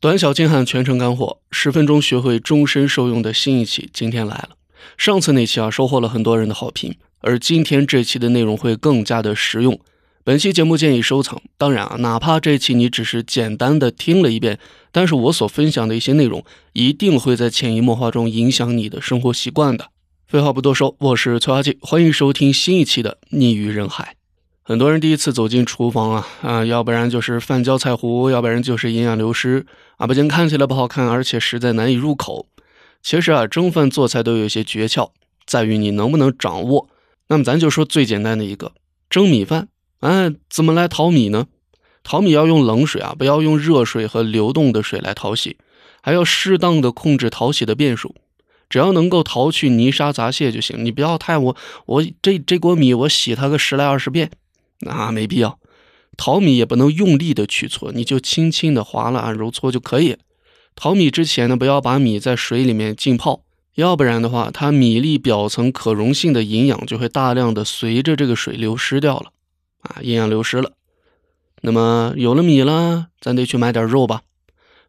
短小精悍，全程干货，十分钟学会终身受用的新一期今天来了。上次那期啊，收获了很多人的好评，而今天这期的内容会更加的实用。本期节目建议收藏。当然啊，哪怕这期你只是简单的听了一遍，但是我所分享的一些内容一定会在潜移默化中影响你的生活习惯的。废话不多说，我是崔阿季，欢迎收听新一期的《逆于人海》。很多人第一次走进厨房啊啊，要不然就是饭焦菜糊，要不然就是营养流失啊，不仅看起来不好看，而且实在难以入口。其实啊，蒸饭做菜都有一些诀窍，在于你能不能掌握。那么咱就说最简单的一个，蒸米饭，哎，怎么来淘米呢？淘米要用冷水啊，不要用热水和流动的水来淘洗，还要适当的控制淘洗的遍数，只要能够淘去泥沙杂屑就行。你不要太我我这这锅米我洗它个十来二十遍。那没必要，淘米也不能用力的去搓，你就轻轻的划拉揉搓就可以。淘米之前呢，不要把米在水里面浸泡，要不然的话，它米粒表层可溶性的营养就会大量的随着这个水流失掉了，啊，营养流失了。那么有了米了，咱得去买点肉吧。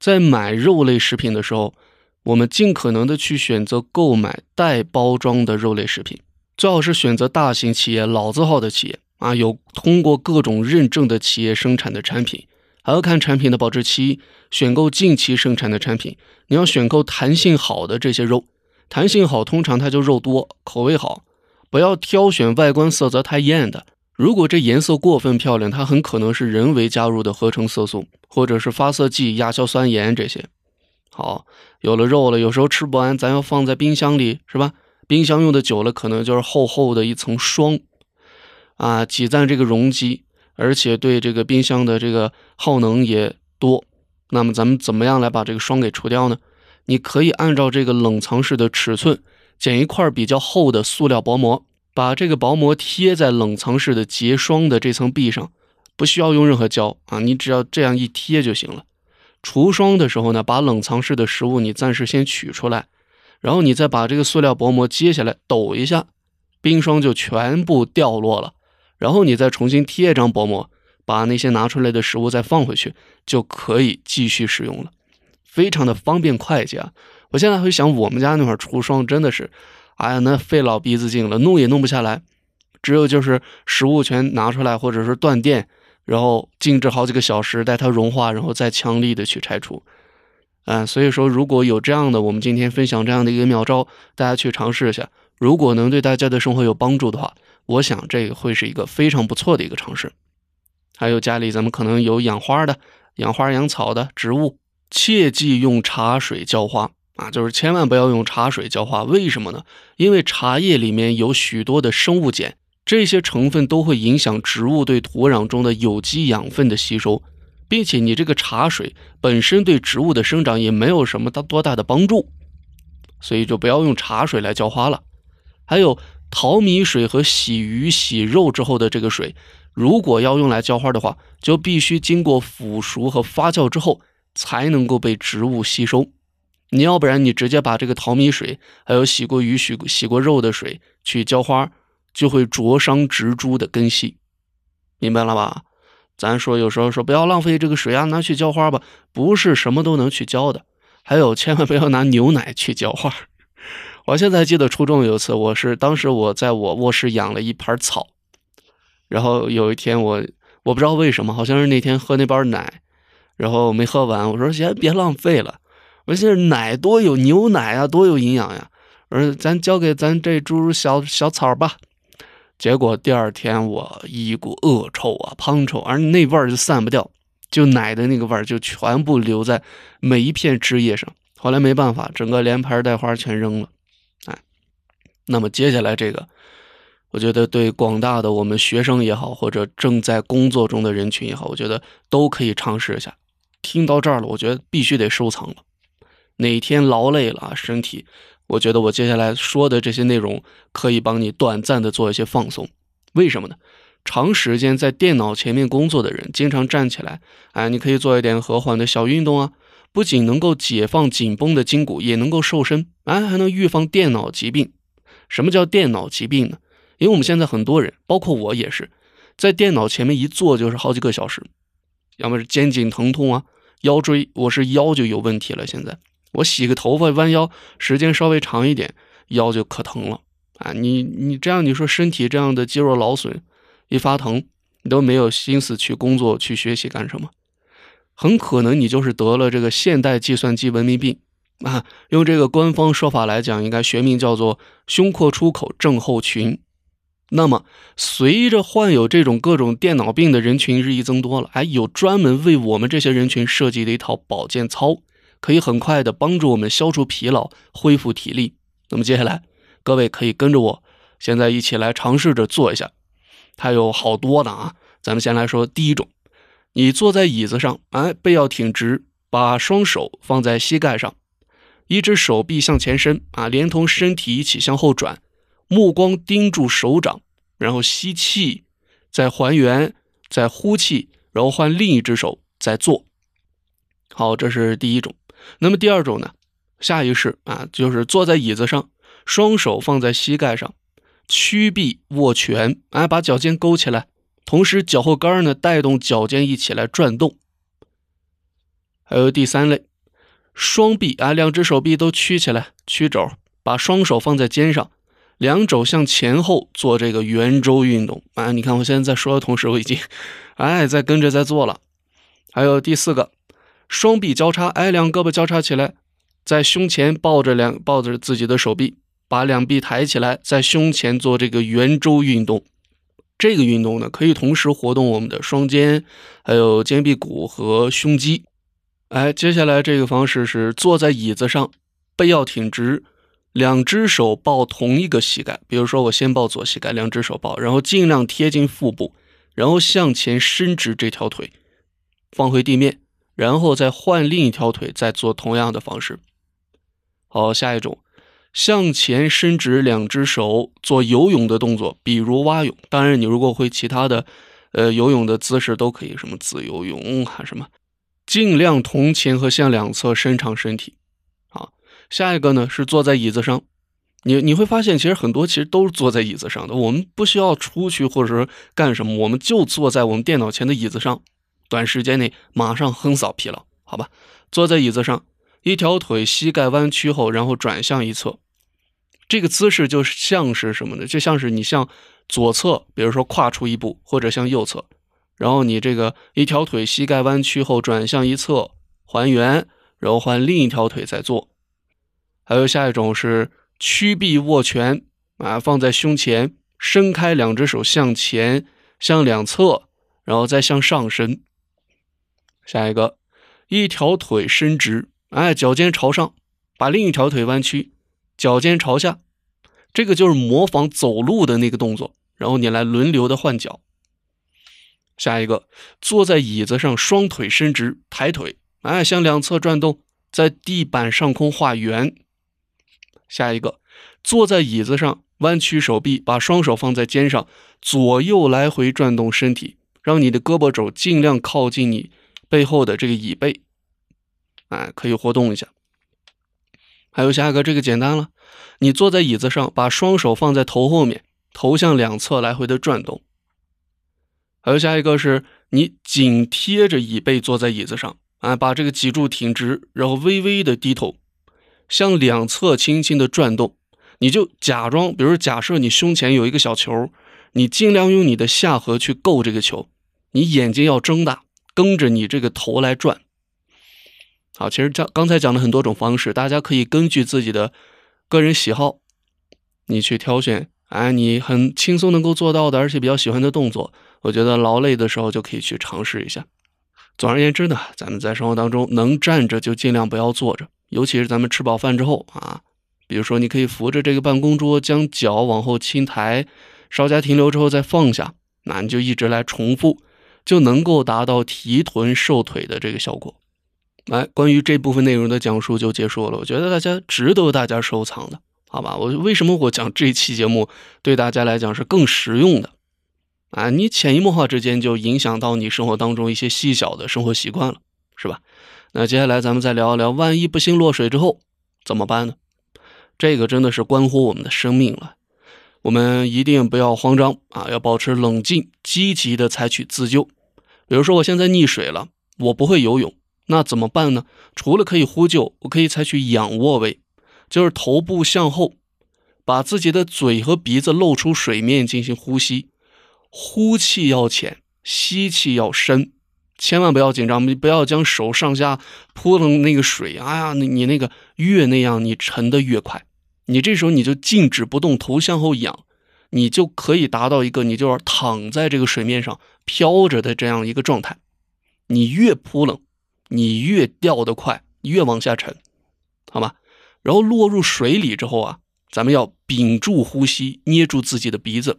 在买肉类食品的时候，我们尽可能的去选择购买带包装的肉类食品，最好是选择大型企业、老字号的企业。啊，有通过各种认证的企业生产的产品，还要看产品的保质期。选购近期生产的产品，你要选购弹性好的这些肉，弹性好，通常它就肉多，口味好。不要挑选外观色泽太艳的，如果这颜色过分漂亮，它很可能是人为加入的合成色素，或者是发色剂、亚硝酸盐这些。好，有了肉了，有时候吃不完，咱要放在冰箱里，是吧？冰箱用的久了，可能就是厚厚的一层霜。啊，挤占这个容积，而且对这个冰箱的这个耗能也多。那么咱们怎么样来把这个霜给除掉呢？你可以按照这个冷藏室的尺寸，剪一块比较厚的塑料薄膜，把这个薄膜贴在冷藏室的结霜的这层壁上，不需要用任何胶啊，你只要这样一贴就行了。除霜的时候呢，把冷藏室的食物你暂时先取出来，然后你再把这个塑料薄膜揭下来，抖一下，冰霜就全部掉落了。然后你再重新贴一张薄膜，把那些拿出来的食物再放回去，就可以继续使用了，非常的方便快捷啊！我现在会想，我们家那会儿除霜真的是，哎呀，那费老鼻子劲了，弄也弄不下来，只有就是食物全拿出来，或者是断电，然后静置好几个小时，待它融化，然后再强力的去拆除。嗯，所以说如果有这样的，我们今天分享这样的一个妙招，大家去尝试一下，如果能对大家的生活有帮助的话。我想这个会是一个非常不错的一个尝试。还有家里咱们可能有养花的、养花养草的植物，切忌用茶水浇花啊！就是千万不要用茶水浇花。为什么呢？因为茶叶里面有许多的生物碱，这些成分都会影响植物对土壤中的有机养分的吸收，并且你这个茶水本身对植物的生长也没有什么大多大的帮助，所以就不要用茶水来浇花了。还有。淘米水和洗鱼、洗肉之后的这个水，如果要用来浇花的话，就必须经过腐熟和发酵之后才能够被植物吸收。你要不然你直接把这个淘米水，还有洗过鱼、洗洗过肉的水去浇花，就会灼伤植株的根系。明白了吧？咱说有时候说不要浪费这个水啊，拿去浇花吧，不是什么都能去浇的。还有，千万不要拿牛奶去浇花。我现在记得初中有一次，我是当时我在我卧室养了一盘草，然后有一天我我不知道为什么，好像是那天喝那包奶，然后没喝完，我说先别浪费了，我说这奶多有牛奶啊，多有营养呀，我说咱交给咱这株小小草吧。结果第二天我一股恶臭啊，胖臭，而那味儿就散不掉，就奶的那个味儿就全部留在每一片枝叶上。后来没办法，整个连盆带花全扔了。那么接下来这个，我觉得对广大的我们学生也好，或者正在工作中的人群也好，我觉得都可以尝试一下。听到这儿了，我觉得必须得收藏了。哪天劳累了啊身体，我觉得我接下来说的这些内容可以帮你短暂的做一些放松。为什么呢？长时间在电脑前面工作的人，经常站起来，哎，你可以做一点和缓的小运动啊，不仅能够解放紧绷的筋骨，也能够瘦身，哎，还能预防电脑疾病。什么叫电脑疾病呢？因为我们现在很多人，包括我也是，在电脑前面一坐就是好几个小时，要么是肩颈疼痛啊，腰椎，我是腰就有问题了。现在我洗个头发弯腰时间稍微长一点，腰就可疼了啊！你你这样你说身体这样的肌肉劳损，一发疼，你都没有心思去工作去学习干什么？很可能你就是得了这个现代计算机文明病啊！用这个官方说法来讲，应该学名叫做胸廓出口症候群。那么，随着患有这种各种电脑病的人群日益增多了，哎，有专门为我们这些人群设计的一套保健操，可以很快的帮助我们消除疲劳、恢复体力。那么接下来，各位可以跟着我，现在一起来尝试着做一下。它有好多的啊，咱们先来说第一种，你坐在椅子上，哎，背要挺直，把双手放在膝盖上，一只手臂向前伸啊，连同身体一起向后转。目光盯住手掌，然后吸气，再还原，再呼气，然后换另一只手再做。好，这是第一种。那么第二种呢？下意识啊，就是坐在椅子上，双手放在膝盖上，屈臂握拳，哎，把脚尖勾起来，同时脚后跟呢带动脚尖一起来转动。还有第三类，双臂啊，两只手臂都屈起来，屈肘，把双手放在肩上。两肘向前后做这个圆周运动啊！你看，我现在在说的同时，我已经，哎，在跟着在做了。还有第四个，双臂交叉，哎，两胳膊交叉起来，在胸前抱着两抱着自己的手臂，把两臂抬起来，在胸前做这个圆周运动。这个运动呢，可以同时活动我们的双肩，还有肩臂骨和胸肌。哎，接下来这个方式是坐在椅子上，背要挺直。两只手抱同一个膝盖，比如说我先抱左膝盖，两只手抱，然后尽量贴近腹部，然后向前伸直这条腿，放回地面，然后再换另一条腿，再做同样的方式。好，下一种，向前伸直两只手做游泳的动作，比如蛙泳。当然，你如果会其他的，呃，游泳的姿势都可以，什么自由泳啊什么，尽量同前和向两侧伸长身体。下一个呢是坐在椅子上，你你会发现其实很多其实都是坐在椅子上的，我们不需要出去或者说干什么，我们就坐在我们电脑前的椅子上，短时间内马上横扫疲劳，好吧？坐在椅子上，一条腿膝盖弯曲后，然后转向一侧，这个姿势就像是什么呢？就像是你向左侧，比如说跨出一步，或者向右侧，然后你这个一条腿膝盖弯曲后转向一侧，还原，然后换另一条腿再做。还有下一种是屈臂握拳啊，放在胸前，伸开两只手向前，向两侧，然后再向上伸。下一个，一条腿伸直，哎，脚尖朝上，把另一条腿弯曲，脚尖朝下，这个就是模仿走路的那个动作。然后你来轮流的换脚。下一个，坐在椅子上，双腿伸直，抬腿，哎，向两侧转动，在地板上空画圆。下一个，坐在椅子上，弯曲手臂，把双手放在肩上，左右来回转动身体，让你的胳膊肘尽量靠近你背后的这个椅背，哎，可以活动一下。还有下一个，这个简单了，你坐在椅子上，把双手放在头后面，头向两侧来回的转动。还有下一个是你紧贴着椅背坐在椅子上，啊，把这个脊柱挺直，然后微微的低头。向两侧轻轻的转动，你就假装，比如假设你胸前有一个小球，你尽量用你的下颌去够这个球，你眼睛要睁大，跟着你这个头来转。好，其实讲刚才讲了很多种方式，大家可以根据自己的个人喜好，你去挑选，哎，你很轻松能够做到的，而且比较喜欢的动作，我觉得劳累的时候就可以去尝试一下。总而言之呢，咱们在生活当中能站着就尽量不要坐着。尤其是咱们吃饱饭之后啊，比如说你可以扶着这个办公桌，将脚往后轻抬，稍加停留之后再放下，那你就一直来重复，就能够达到提臀瘦腿的这个效果。来，关于这部分内容的讲述就结束了。我觉得大家值得大家收藏的，好吧？我为什么我讲这一期节目对大家来讲是更实用的啊？你潜移默化之间就影响到你生活当中一些细小的生活习惯了，是吧？那接下来咱们再聊一聊，万一不幸落水之后怎么办呢？这个真的是关乎我们的生命了，我们一定不要慌张啊，要保持冷静，积极的采取自救。比如说我现在溺水了，我不会游泳，那怎么办呢？除了可以呼救，我可以采取仰卧位，就是头部向后，把自己的嘴和鼻子露出水面进行呼吸，呼气要浅，吸气要深，千万不要紧张，你不要将手上下扑棱那个水，哎呀，你你那个越那样，你沉的越快。你这时候你就静止不动，头向后仰，你就可以达到一个你就是躺在这个水面上飘着的这样一个状态。你越扑棱。你越掉得快，越往下沉，好吗？然后落入水里之后啊，咱们要屏住呼吸，捏住自己的鼻子，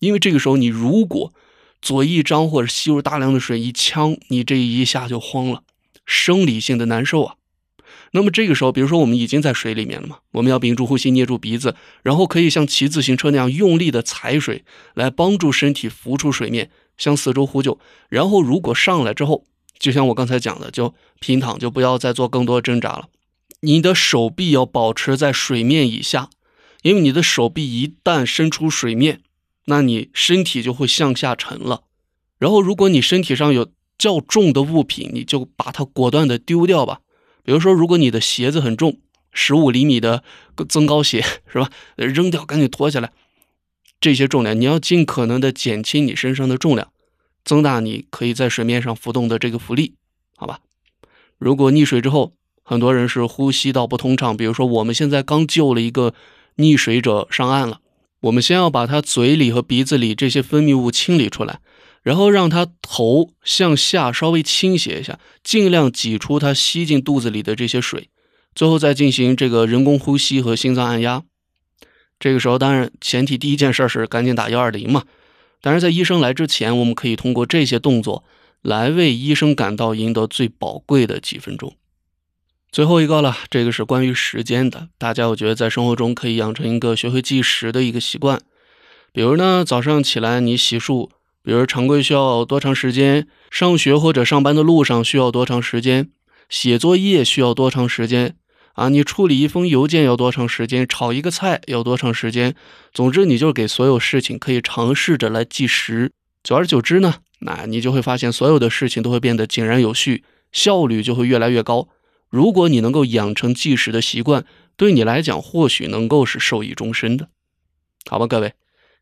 因为这个时候你如果嘴一张或者吸入大量的水一呛，你这一下就慌了，生理性的难受啊。那么这个时候，比如说我们已经在水里面了嘛，我们要屏住呼吸，捏住鼻子，然后可以像骑自行车那样用力的踩水，来帮助身体浮出水面，向四周呼救。然后如果上来之后，就像我刚才讲的，就平躺，就不要再做更多挣扎了。你的手臂要保持在水面以下，因为你的手臂一旦伸出水面，那你身体就会向下沉了。然后，如果你身体上有较重的物品，你就把它果断的丢掉吧。比如说，如果你的鞋子很重，十五厘米的增高鞋是吧？扔掉，赶紧脱下来。这些重量，你要尽可能的减轻你身上的重量。增大你可以在水面上浮动的这个浮力，好吧？如果溺水之后，很多人是呼吸道不通畅，比如说我们现在刚救了一个溺水者上岸了，我们先要把他嘴里和鼻子里这些分泌物清理出来，然后让他头向下稍微倾斜一下，尽量挤出他吸进肚子里的这些水，最后再进行这个人工呼吸和心脏按压。这个时候，当然前提第一件事是赶紧打幺二零嘛。但是在医生来之前，我们可以通过这些动作来为医生赶到赢得最宝贵的几分钟。最后一个了，这个是关于时间的。大家我觉得在生活中可以养成一个学会计时的一个习惯。比如呢，早上起来你洗漱，比如常规需要多长时间？上学或者上班的路上需要多长时间？写作业需要多长时间？啊，你处理一封邮件要多长时间？炒一个菜要多长时间？总之，你就给所有事情可以尝试着来计时。久而久之呢，那你就会发现所有的事情都会变得井然有序，效率就会越来越高。如果你能够养成计时的习惯，对你来讲或许能够是受益终身的。好吧，各位，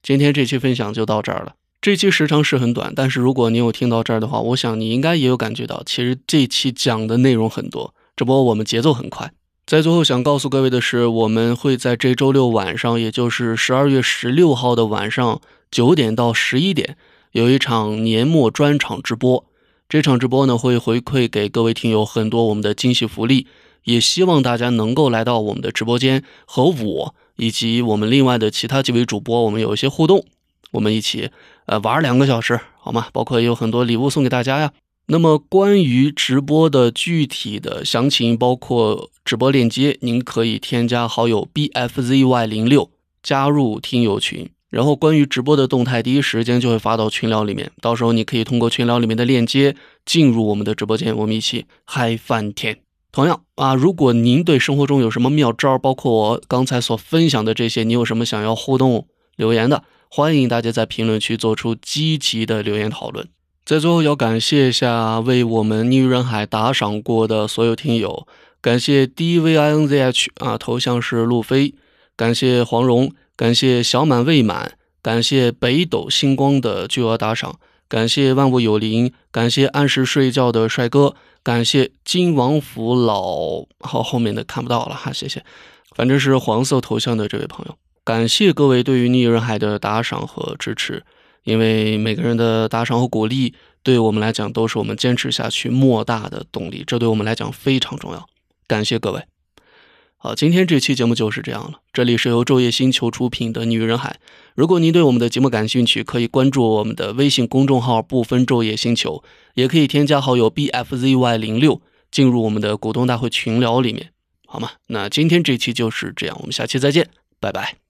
今天这期分享就到这儿了。这期时长是很短，但是如果你有听到这儿的话，我想你应该也有感觉到，其实这期讲的内容很多，只不过我们节奏很快。在最后想告诉各位的是，我们会在这周六晚上，也就是十二月十六号的晚上九点到十一点，有一场年末专场直播。这场直播呢，会回馈给各位听友很多我们的惊喜福利，也希望大家能够来到我们的直播间，和我以及我们另外的其他几位主播，我们有一些互动，我们一起呃玩两个小时，好吗？包括也有很多礼物送给大家呀。那么关于直播的具体的详情，包括直播链接，您可以添加好友 bfzy 零六加入听友群，然后关于直播的动态，第一时间就会发到群聊里面，到时候你可以通过群聊里面的链接进入我们的直播间，我们一起嗨翻天。同样啊，如果您对生活中有什么妙招，包括我刚才所分享的这些，你有什么想要互动留言的，欢迎大家在评论区做出积极的留言讨论。在最后要感谢一下为我们逆人海打赏过的所有听友，感谢 D V I N Z H 啊，头像是路飞，感谢黄蓉，感谢小满未满，感谢北斗星光的巨额打赏，感谢万物有灵，感谢按时睡觉的帅哥，感谢金王府老，好后面的看不到了哈，谢谢，反正是黄色头像的这位朋友，感谢各位对于逆人海的打赏和支持。因为每个人的打赏和鼓励，对我们来讲都是我们坚持下去莫大的动力，这对我们来讲非常重要。感谢各位。好，今天这期节目就是这样了。这里是由昼夜星球出品的《女人海》。如果您对我们的节目感兴趣，可以关注我们的微信公众号“不分昼夜星球”，也可以添加好友 bfzy 零六进入我们的股东大会群聊里面，好吗？那今天这期就是这样，我们下期再见，拜拜。